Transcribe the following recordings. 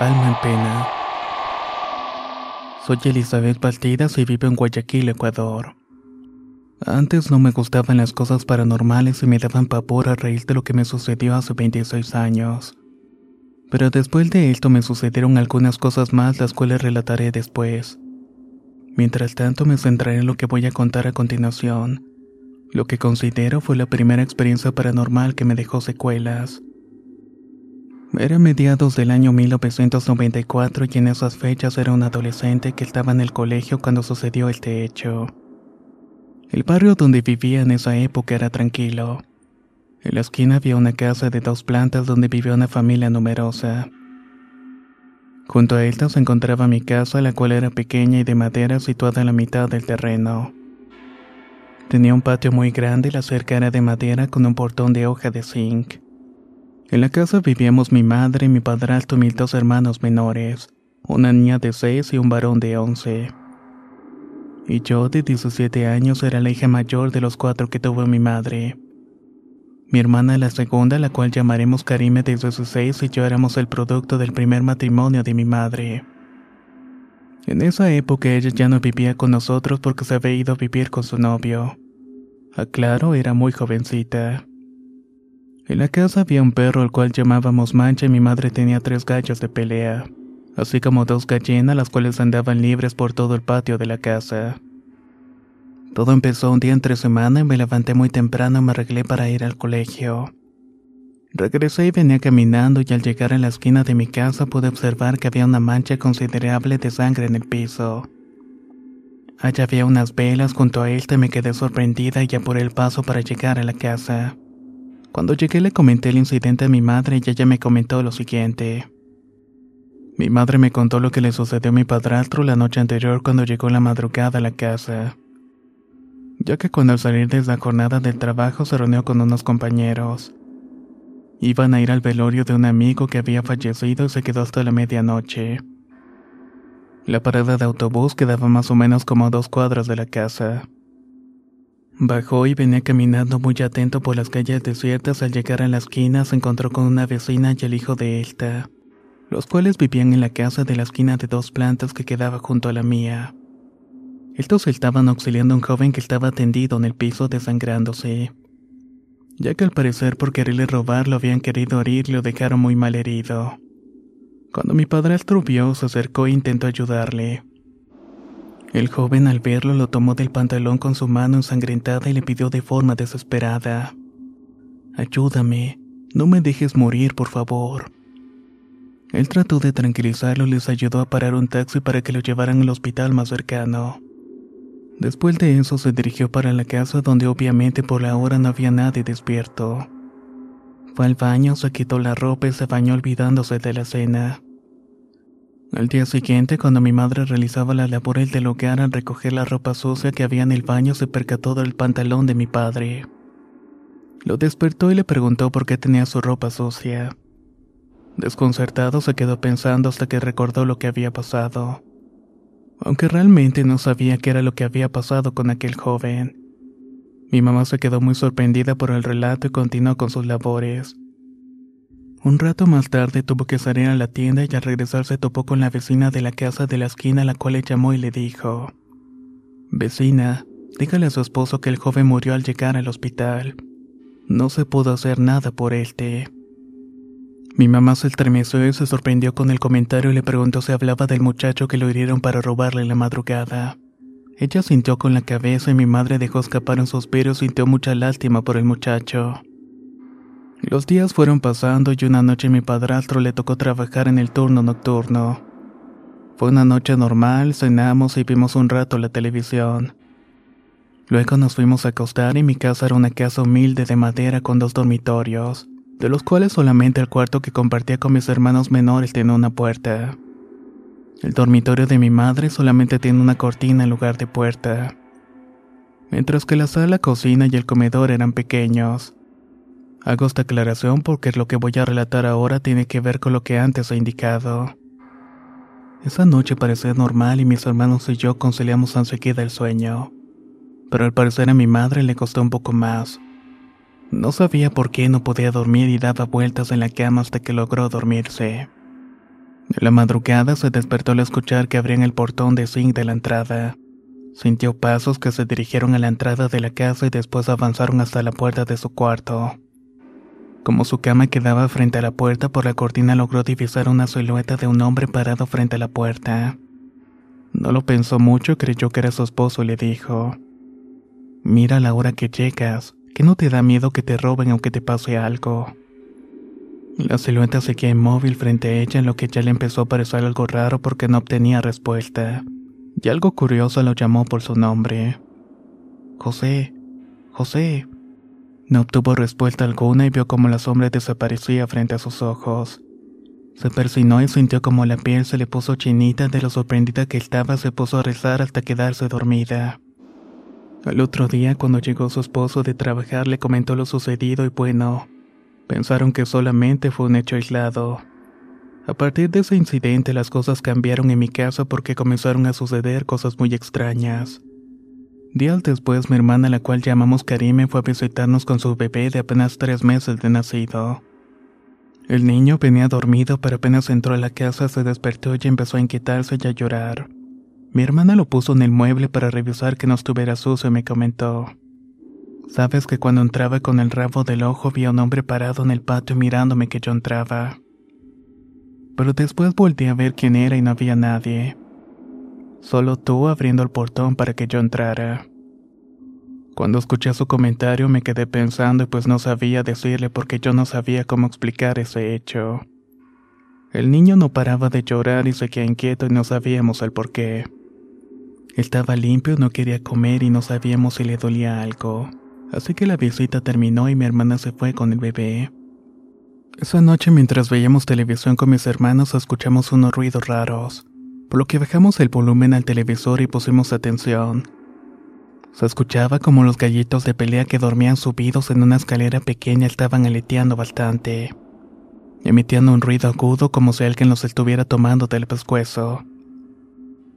Alma en pena. Soy Elizabeth Bastidas y vivo en Guayaquil, Ecuador. Antes no me gustaban las cosas paranormales y me daban pavor a reír de lo que me sucedió hace 26 años. Pero después de esto me sucedieron algunas cosas más las cuales relataré después. Mientras tanto me centraré en lo que voy a contar a continuación, lo que considero fue la primera experiencia paranormal que me dejó secuelas. Era mediados del año 1994 y en esas fechas era un adolescente que estaba en el colegio cuando sucedió este hecho. El barrio donde vivía en esa época era tranquilo. En la esquina había una casa de dos plantas donde vivía una familia numerosa. Junto a esta se encontraba mi casa, la cual era pequeña y de madera situada en la mitad del terreno. Tenía un patio muy grande y la cerca era de madera con un portón de hoja de zinc. En la casa vivíamos mi madre, mi padrastro y dos hermanos menores, una niña de 6 y un varón de 11. Y yo, de 17 años, era la hija mayor de los cuatro que tuvo mi madre. Mi hermana la segunda, la cual llamaremos Karime de 16 y yo éramos el producto del primer matrimonio de mi madre. En esa época ella ya no vivía con nosotros porque se había ido a vivir con su novio. Aclaro, era muy jovencita. En la casa había un perro al cual llamábamos Mancha y mi madre tenía tres gallos de pelea, así como dos gallinas las cuales andaban libres por todo el patio de la casa. Todo empezó un día entre semana y me levanté muy temprano y me arreglé para ir al colegio. Regresé y venía caminando y al llegar a la esquina de mi casa pude observar que había una mancha considerable de sangre en el piso. Allá había unas velas junto a él y me quedé sorprendida y apuré el paso para llegar a la casa. Cuando llegué le comenté el incidente a mi madre y ella me comentó lo siguiente. Mi madre me contó lo que le sucedió a mi padrastro la noche anterior cuando llegó la madrugada a la casa. Ya que cuando al salir de la jornada del trabajo se reunió con unos compañeros. Iban a ir al velorio de un amigo que había fallecido y se quedó hasta la medianoche. La parada de autobús quedaba más o menos como a dos cuadras de la casa. Bajó y venía caminando muy atento por las calles desiertas. Al llegar a la esquina se encontró con una vecina y el hijo de esta, los cuales vivían en la casa de la esquina de dos plantas que quedaba junto a la mía. Estos estaban auxiliando a un joven que estaba tendido en el piso desangrándose, ya que al parecer por quererle robar lo habían querido herir y lo dejaron muy mal herido. Cuando mi padrastro vio, se acercó e intentó ayudarle. El joven al verlo lo tomó del pantalón con su mano ensangrentada y le pidió de forma desesperada. Ayúdame, no me dejes morir, por favor. Él trató de tranquilizarlo y les ayudó a parar un taxi para que lo llevaran al hospital más cercano. Después de eso se dirigió para la casa donde obviamente por la hora no había nadie despierto. Fue al baño, se quitó la ropa y se bañó olvidándose de la cena. Al día siguiente, cuando mi madre realizaba la labor del hogar al recoger la ropa sucia que había en el baño, se percató del pantalón de mi padre. Lo despertó y le preguntó por qué tenía su ropa sucia. Desconcertado se quedó pensando hasta que recordó lo que había pasado. Aunque realmente no sabía qué era lo que había pasado con aquel joven. Mi mamá se quedó muy sorprendida por el relato y continuó con sus labores. Un rato más tarde tuvo que salir a la tienda y al regresar se topó con la vecina de la casa de la esquina a la cual le llamó y le dijo, Vecina, dígale a su esposo que el joven murió al llegar al hospital. No se pudo hacer nada por él. Mi mamá se estremeció y se sorprendió con el comentario y le preguntó si hablaba del muchacho que lo hirieron para robarle la madrugada. Ella sintió con la cabeza y mi madre dejó escapar un suspiro y sintió mucha lástima por el muchacho. Los días fueron pasando y una noche mi padrastro le tocó trabajar en el turno nocturno. Fue una noche normal, cenamos y vimos un rato la televisión. Luego nos fuimos a acostar y mi casa era una casa humilde de madera con dos dormitorios, de los cuales solamente el cuarto que compartía con mis hermanos menores tenía una puerta. El dormitorio de mi madre solamente tiene una cortina en lugar de puerta. Mientras que la sala, cocina y el comedor eran pequeños. Hago esta aclaración porque lo que voy a relatar ahora tiene que ver con lo que antes he indicado. Esa noche parecía normal y mis hermanos y yo conciliamos enseguida el sueño pero al parecer a mi madre le costó un poco más. No sabía por qué no podía dormir y daba vueltas en la cama hasta que logró dormirse. En la madrugada se despertó al escuchar que abrían el portón de zinc de la entrada. Sintió pasos que se dirigieron a la entrada de la casa y después avanzaron hasta la puerta de su cuarto. Como su cama quedaba frente a la puerta, por la cortina logró divisar una silueta de un hombre parado frente a la puerta. No lo pensó mucho, creyó que era su esposo y le dijo, Mira la hora que llegas, que no te da miedo que te roben aunque te pase algo. La silueta seguía inmóvil frente a ella en lo que ya le empezó a parecer algo raro porque no obtenía respuesta. Y algo curioso lo llamó por su nombre. José, José. No obtuvo respuesta alguna y vio como la sombra desaparecía frente a sus ojos. Se persinó y sintió como la piel se le puso chinita de lo sorprendida que estaba, se puso a rezar hasta quedarse dormida. Al otro día, cuando llegó su esposo de trabajar, le comentó lo sucedido y bueno, pensaron que solamente fue un hecho aislado. A partir de ese incidente las cosas cambiaron en mi casa porque comenzaron a suceder cosas muy extrañas. Días después mi hermana, la cual llamamos Karime, fue a visitarnos con su bebé de apenas tres meses de nacido. El niño venía dormido pero apenas entró a la casa se despertó y empezó a inquietarse y a llorar. Mi hermana lo puso en el mueble para revisar que no estuviera sucio y me comentó. Sabes que cuando entraba con el rabo del ojo vi a un hombre parado en el patio mirándome que yo entraba. Pero después volví a ver quién era y no había nadie. Solo tú abriendo el portón para que yo entrara. Cuando escuché su comentario me quedé pensando y pues no sabía decirle porque yo no sabía cómo explicar ese hecho. El niño no paraba de llorar y seguía inquieto y no sabíamos el por qué. Estaba limpio, no quería comer y no sabíamos si le dolía algo. Así que la visita terminó y mi hermana se fue con el bebé. Esa noche mientras veíamos televisión con mis hermanos escuchamos unos ruidos raros, por lo que bajamos el volumen al televisor y pusimos atención. Se escuchaba como los gallitos de pelea que dormían subidos en una escalera pequeña estaban aleteando bastante, emitiendo un ruido agudo como si alguien los estuviera tomando del pescuezo.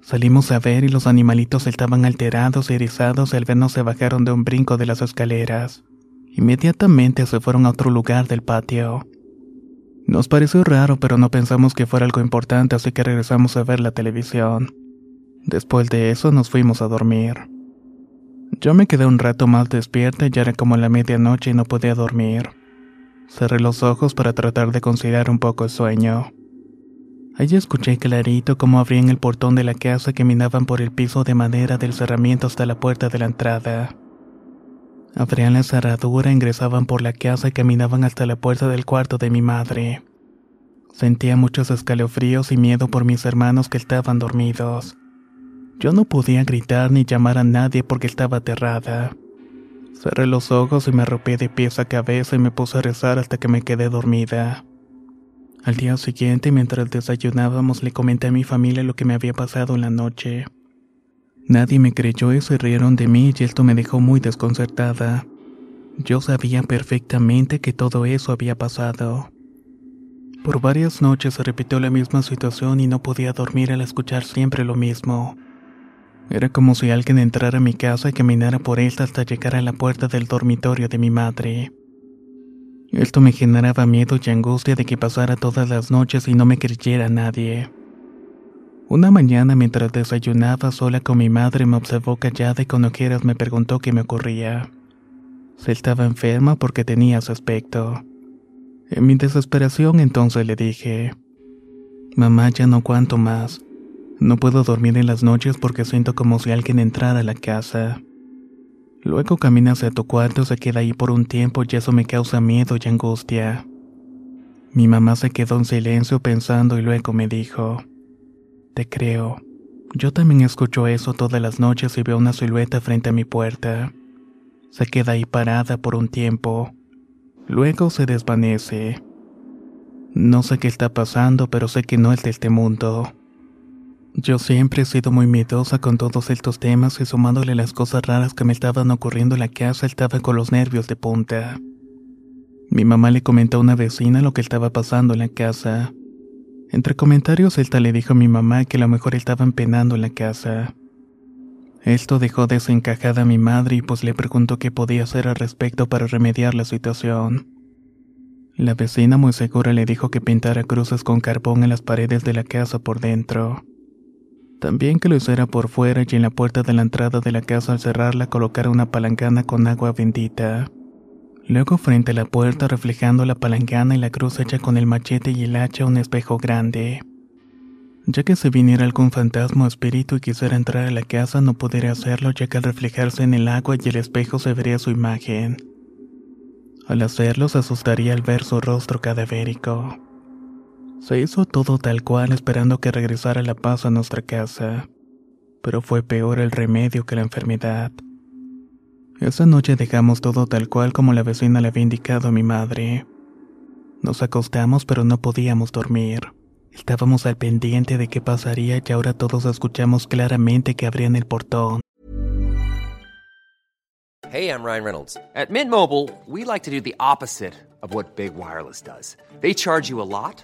Salimos a ver y los animalitos estaban alterados y erizados y al vernos se bajaron de un brinco de las escaleras. Inmediatamente se fueron a otro lugar del patio. Nos pareció raro, pero no pensamos que fuera algo importante, así que regresamos a ver la televisión. Después de eso nos fuimos a dormir. Yo me quedé un rato más despierta, ya era como la medianoche y no podía dormir. Cerré los ojos para tratar de conciliar un poco el sueño. Allí escuché clarito cómo abrían el portón de la casa y caminaban por el piso de madera del cerramiento hasta la puerta de la entrada. Abrían la cerradura, ingresaban por la casa y caminaban hasta la puerta del cuarto de mi madre. Sentía muchos escalofríos y miedo por mis hermanos que estaban dormidos. Yo no podía gritar ni llamar a nadie porque estaba aterrada. Cerré los ojos y me arropé de pies a cabeza y me puse a rezar hasta que me quedé dormida. Al día siguiente, mientras desayunábamos, le comenté a mi familia lo que me había pasado en la noche. Nadie me creyó y se rieron de mí y esto me dejó muy desconcertada. Yo sabía perfectamente que todo eso había pasado. Por varias noches se repitió la misma situación y no podía dormir al escuchar siempre lo mismo. Era como si alguien entrara a mi casa y caminara por esta hasta llegar a la puerta del dormitorio de mi madre. Esto me generaba miedo y angustia de que pasara todas las noches y no me creyera nadie. Una mañana mientras desayunaba sola con mi madre me observó callada y con ojeras me preguntó qué me ocurría. Si estaba enferma porque tenía su aspecto. En mi desesperación entonces le dije, Mamá, ya no cuanto más. No puedo dormir en las noches porque siento como si alguien entrara a la casa. Luego camina hacia tu cuarto, se queda ahí por un tiempo y eso me causa miedo y angustia. Mi mamá se quedó en silencio pensando y luego me dijo, Te creo. Yo también escucho eso todas las noches y veo una silueta frente a mi puerta. Se queda ahí parada por un tiempo. Luego se desvanece. No sé qué está pasando, pero sé que no es de este mundo. Yo siempre he sido muy miedosa con todos estos temas y sumándole las cosas raras que me estaban ocurriendo en la casa, estaba con los nervios de punta. Mi mamá le comentó a una vecina lo que estaba pasando en la casa. Entre comentarios, Elta le dijo a mi mamá que a lo mejor estaban penando en la casa. Esto dejó desencajada a mi madre y pues le preguntó qué podía hacer al respecto para remediar la situación. La vecina muy segura le dijo que pintara cruces con carbón en las paredes de la casa por dentro. También que lo hiciera por fuera y en la puerta de la entrada de la casa al cerrarla colocara una palangana con agua bendita. Luego frente a la puerta reflejando la palangana y la cruz hecha con el machete y el hacha un espejo grande. Ya que se viniera algún fantasma o espíritu y quisiera entrar a la casa no podría hacerlo ya que al reflejarse en el agua y el espejo se vería su imagen. Al hacerlo se asustaría al ver su rostro cadavérico. Se hizo todo tal cual esperando que regresara la paz a nuestra casa, pero fue peor el remedio que la enfermedad. Esa noche dejamos todo tal cual como la vecina le había indicado a mi madre. Nos acostamos pero no podíamos dormir. Estábamos al pendiente de qué pasaría y ahora todos escuchamos claramente que abrían el portón. Hey, I'm Ryan Reynolds. At Mint Mobile, we like to do the opposite of what Big Wireless does. They charge you a lot,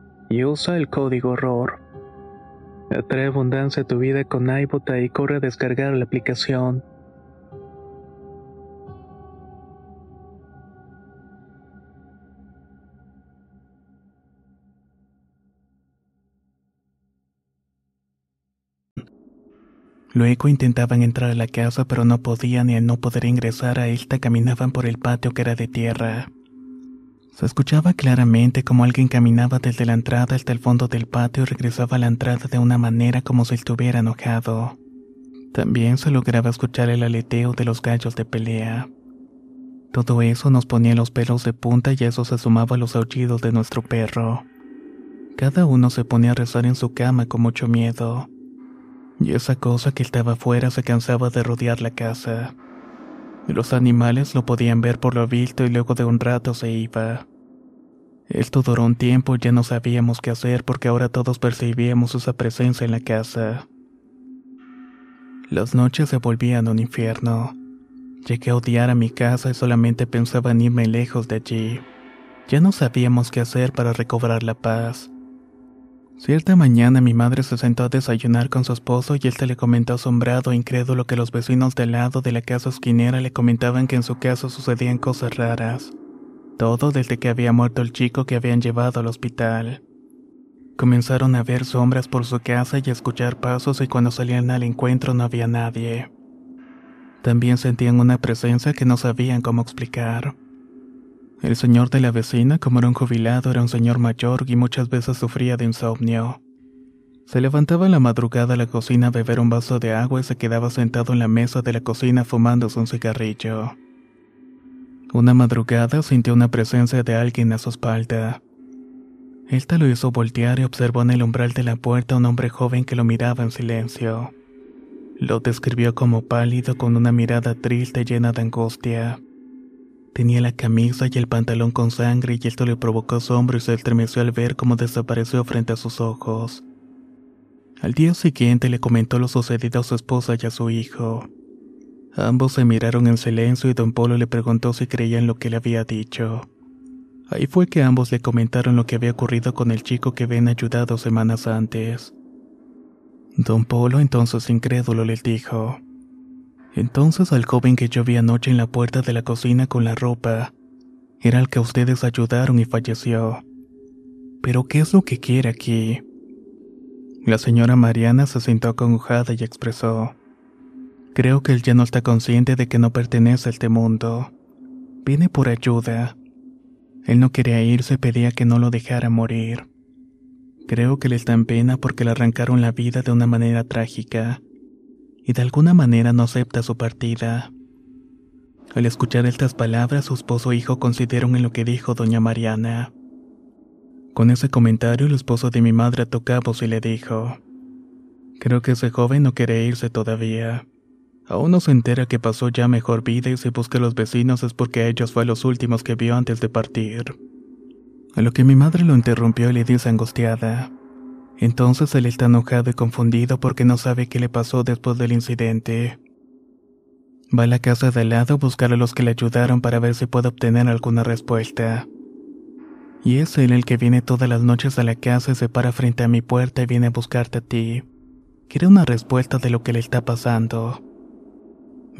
y usa el código ROR. Atrae abundancia a tu vida con iBota y corre a descargar la aplicación. Luego intentaban entrar a la casa pero no podían y al no poder ingresar a esta caminaban por el patio que era de tierra. Se escuchaba claramente como alguien caminaba desde la entrada hasta el fondo del patio y regresaba a la entrada de una manera como si estuviera enojado. También se lograba escuchar el aleteo de los gallos de pelea. Todo eso nos ponía los pelos de punta y eso se sumaba a los aullidos de nuestro perro. Cada uno se ponía a rezar en su cama con mucho miedo. Y esa cosa que estaba afuera se cansaba de rodear la casa. Los animales lo podían ver por lo visto y luego de un rato se iba. Esto duró un tiempo y ya no sabíamos qué hacer porque ahora todos percibíamos esa presencia en la casa. Las noches se volvían un infierno. Llegué a odiar a mi casa y solamente pensaba en irme lejos de allí. Ya no sabíamos qué hacer para recobrar la paz. Cierta mañana mi madre se sentó a desayunar con su esposo y éste le comentó asombrado e incrédulo que los vecinos del lado de la casa esquinera le comentaban que en su casa sucedían cosas raras. Todo desde que había muerto el chico que habían llevado al hospital. Comenzaron a ver sombras por su casa y a escuchar pasos y cuando salían al encuentro no había nadie. También sentían una presencia que no sabían cómo explicar. El señor de la vecina, como era un jubilado, era un señor mayor y muchas veces sufría de insomnio. Se levantaba en la madrugada a la cocina a beber un vaso de agua y se quedaba sentado en la mesa de la cocina fumándose un cigarrillo. Una madrugada sintió una presencia de alguien a su espalda. Esta lo hizo voltear y observó en el umbral de la puerta a un hombre joven que lo miraba en silencio. Lo describió como pálido con una mirada triste llena de angustia. Tenía la camisa y el pantalón con sangre y esto le provocó asombro y se estremeció al ver cómo desapareció frente a sus ojos. Al día siguiente le comentó lo sucedido a su esposa y a su hijo. Ambos se miraron en silencio y don Polo le preguntó si creían lo que le había dicho. Ahí fue que ambos le comentaron lo que había ocurrido con el chico que habían ayudado semanas antes. Don Polo entonces incrédulo les dijo, entonces al joven que yo vi anoche en la puerta de la cocina con la ropa, era el que ustedes ayudaron y falleció. Pero ¿qué es lo que quiere aquí? La señora Mariana se sintió acongojada y expresó, creo que él ya no está consciente de que no pertenece a este mundo. Viene por ayuda él no quería irse, pedía que no lo dejara morir. Creo que le está en pena porque le arrancaron la vida de una manera trágica, y de alguna manera no acepta su partida. Al escuchar estas palabras, su esposo e hijo consideraron en lo que dijo doña Mariana. Con ese comentario, el esposo de mi madre tocó y le dijo, Creo que ese joven no quiere irse todavía. Aún no se entera que pasó ya mejor vida y si busca a los vecinos es porque a ellos fue los últimos que vio antes de partir. A lo que mi madre lo interrumpió y le dice angustiada. Entonces él está enojado y confundido porque no sabe qué le pasó después del incidente. Va a la casa de al lado a buscar a los que le ayudaron para ver si puede obtener alguna respuesta. Y es él el que viene todas las noches a la casa y se para frente a mi puerta y viene a buscarte a ti. Quiere una respuesta de lo que le está pasando.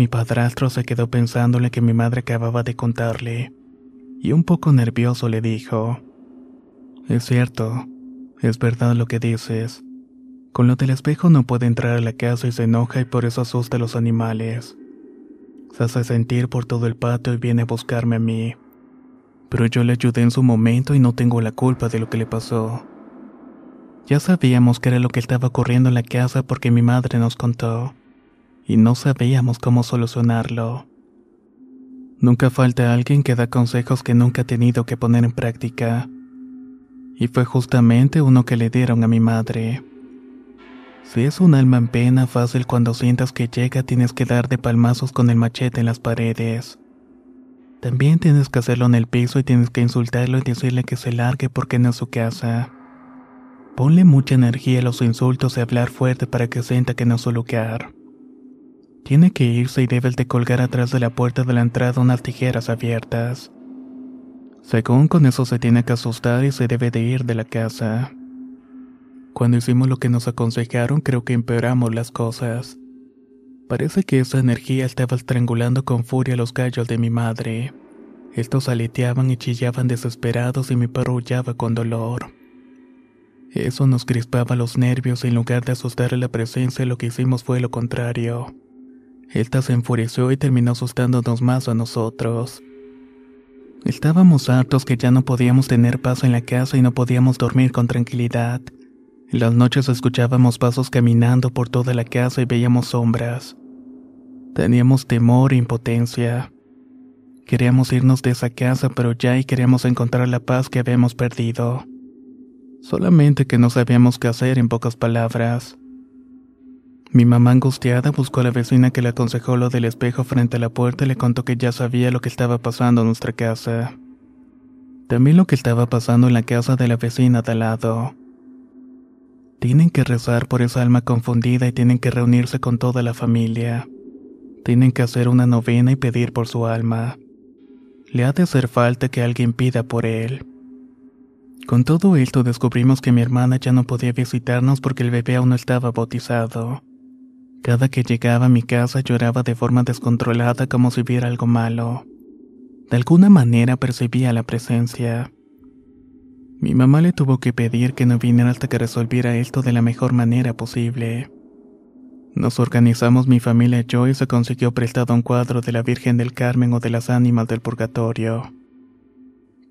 Mi padrastro se quedó pensando en lo que mi madre acababa de contarle, y un poco nervioso le dijo, Es cierto, es verdad lo que dices. Con lo del espejo no puede entrar a la casa y se enoja y por eso asusta a los animales. Se hace sentir por todo el patio y viene a buscarme a mí. Pero yo le ayudé en su momento y no tengo la culpa de lo que le pasó. Ya sabíamos que era lo que estaba ocurriendo en la casa porque mi madre nos contó y no sabíamos cómo solucionarlo. Nunca falta alguien que da consejos que nunca ha tenido que poner en práctica. Y fue justamente uno que le dieron a mi madre. Si es un alma en pena, fácil cuando sientas que llega tienes que dar de palmazos con el machete en las paredes. También tienes que hacerlo en el piso y tienes que insultarlo y decirle que se largue porque no es su casa. Ponle mucha energía a los insultos y hablar fuerte para que sienta que no es su lugar. Tiene que irse y debes de colgar atrás de la puerta de la entrada unas tijeras abiertas. Según con eso se tiene que asustar y se debe de ir de la casa. Cuando hicimos lo que nos aconsejaron creo que empeoramos las cosas. Parece que esa energía estaba estrangulando con furia los gallos de mi madre. Estos aleteaban y chillaban desesperados y mi perro con dolor. Eso nos crispaba los nervios y en lugar de asustar a la presencia lo que hicimos fue lo contrario. Esta se enfureció y terminó asustándonos más a nosotros. Estábamos hartos que ya no podíamos tener paz en la casa y no podíamos dormir con tranquilidad. Las noches escuchábamos pasos caminando por toda la casa y veíamos sombras. Teníamos temor e impotencia. Queríamos irnos de esa casa, pero ya y queríamos encontrar la paz que habíamos perdido. Solamente que no sabíamos qué hacer en pocas palabras. Mi mamá angustiada buscó a la vecina que le aconsejó lo del espejo frente a la puerta y le contó que ya sabía lo que estaba pasando en nuestra casa. También lo que estaba pasando en la casa de la vecina de al lado. Tienen que rezar por esa alma confundida y tienen que reunirse con toda la familia. Tienen que hacer una novena y pedir por su alma. Le ha de hacer falta que alguien pida por él. Con todo esto descubrimos que mi hermana ya no podía visitarnos porque el bebé aún no estaba bautizado. Cada que llegaba a mi casa lloraba de forma descontrolada como si viera algo malo. De alguna manera percibía la presencia. Mi mamá le tuvo que pedir que no viniera hasta que resolviera esto de la mejor manera posible. Nos organizamos mi familia y yo y se consiguió prestado un cuadro de la Virgen del Carmen o de las ánimas del purgatorio.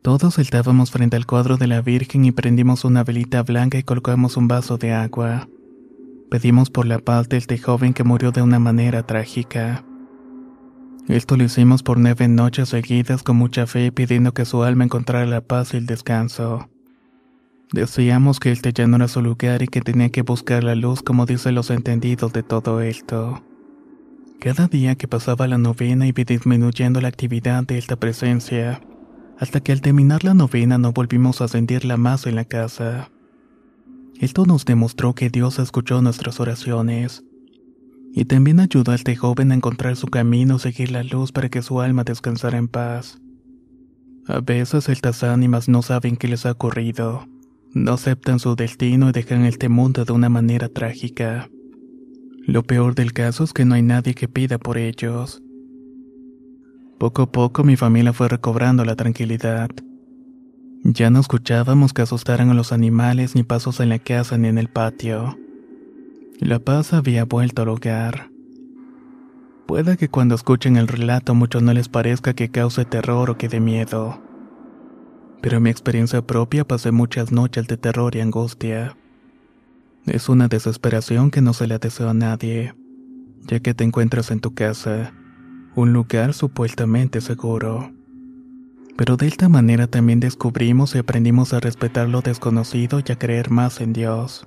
Todos estábamos frente al cuadro de la Virgen y prendimos una velita blanca y colocamos un vaso de agua. Pedimos por la paz de este joven que murió de una manera trágica. Esto lo hicimos por nueve noches seguidas con mucha fe pidiendo que su alma encontrara la paz y el descanso. Decíamos que este ya no era su lugar y que tenía que buscar la luz como dicen los entendidos de todo esto. Cada día que pasaba la novena iba disminuyendo la actividad de esta presencia, hasta que al terminar la novena no volvimos a sentirla más en la casa. Esto nos demostró que Dios escuchó nuestras oraciones, y también ayudó a este joven a encontrar su camino, seguir la luz para que su alma descansara en paz. A veces estas ánimas no saben qué les ha ocurrido no aceptan su destino y dejan este mundo de una manera trágica. Lo peor del caso es que no hay nadie que pida por ellos. Poco a poco mi familia fue recobrando la tranquilidad. Ya no escuchábamos que asustaran a los animales ni pasos en la casa ni en el patio. La paz había vuelto al hogar. Puede que cuando escuchen el relato mucho no les parezca que cause terror o que dé miedo pero en mi experiencia propia pasé muchas noches de terror y angustia. Es una desesperación que no se le deseo a nadie, ya que te encuentras en tu casa, un lugar supuestamente seguro. Pero de esta manera también descubrimos y aprendimos a respetar lo desconocido y a creer más en Dios.